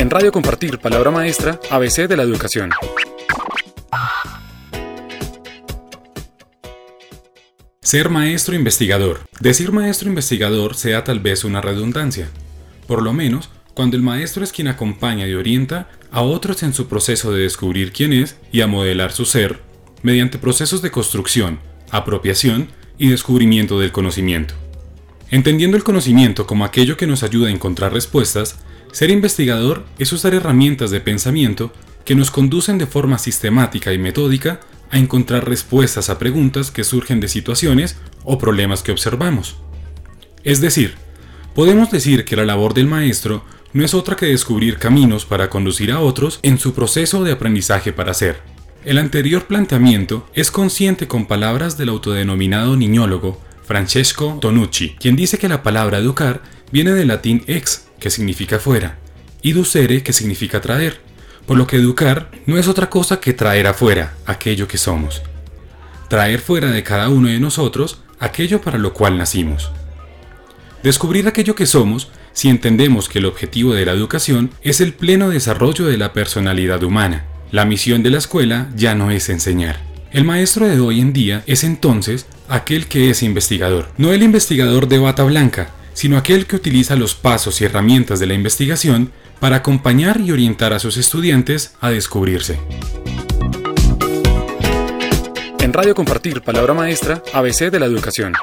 En Radio Compartir, Palabra Maestra, ABC de la Educación. Ser maestro investigador. Decir maestro investigador sea tal vez una redundancia. Por lo menos, cuando el maestro es quien acompaña y orienta a otros en su proceso de descubrir quién es y a modelar su ser, mediante procesos de construcción, apropiación y descubrimiento del conocimiento. Entendiendo el conocimiento como aquello que nos ayuda a encontrar respuestas, ser investigador es usar herramientas de pensamiento que nos conducen de forma sistemática y metódica a encontrar respuestas a preguntas que surgen de situaciones o problemas que observamos. Es decir, podemos decir que la labor del maestro no es otra que descubrir caminos para conducir a otros en su proceso de aprendizaje para ser. El anterior planteamiento es consciente con palabras del autodenominado niñólogo Francesco Tonucci, quien dice que la palabra educar viene del latín ex, que significa fuera, y ducere, que significa traer, por lo que educar no es otra cosa que traer afuera aquello que somos. Traer fuera de cada uno de nosotros aquello para lo cual nacimos. Descubrir aquello que somos si entendemos que el objetivo de la educación es el pleno desarrollo de la personalidad humana. La misión de la escuela ya no es enseñar. El maestro de hoy en día es entonces aquel que es investigador, no el investigador de bata blanca, sino aquel que utiliza los pasos y herramientas de la investigación para acompañar y orientar a sus estudiantes a descubrirse. En Radio Compartir, Palabra Maestra, ABC de la Educación.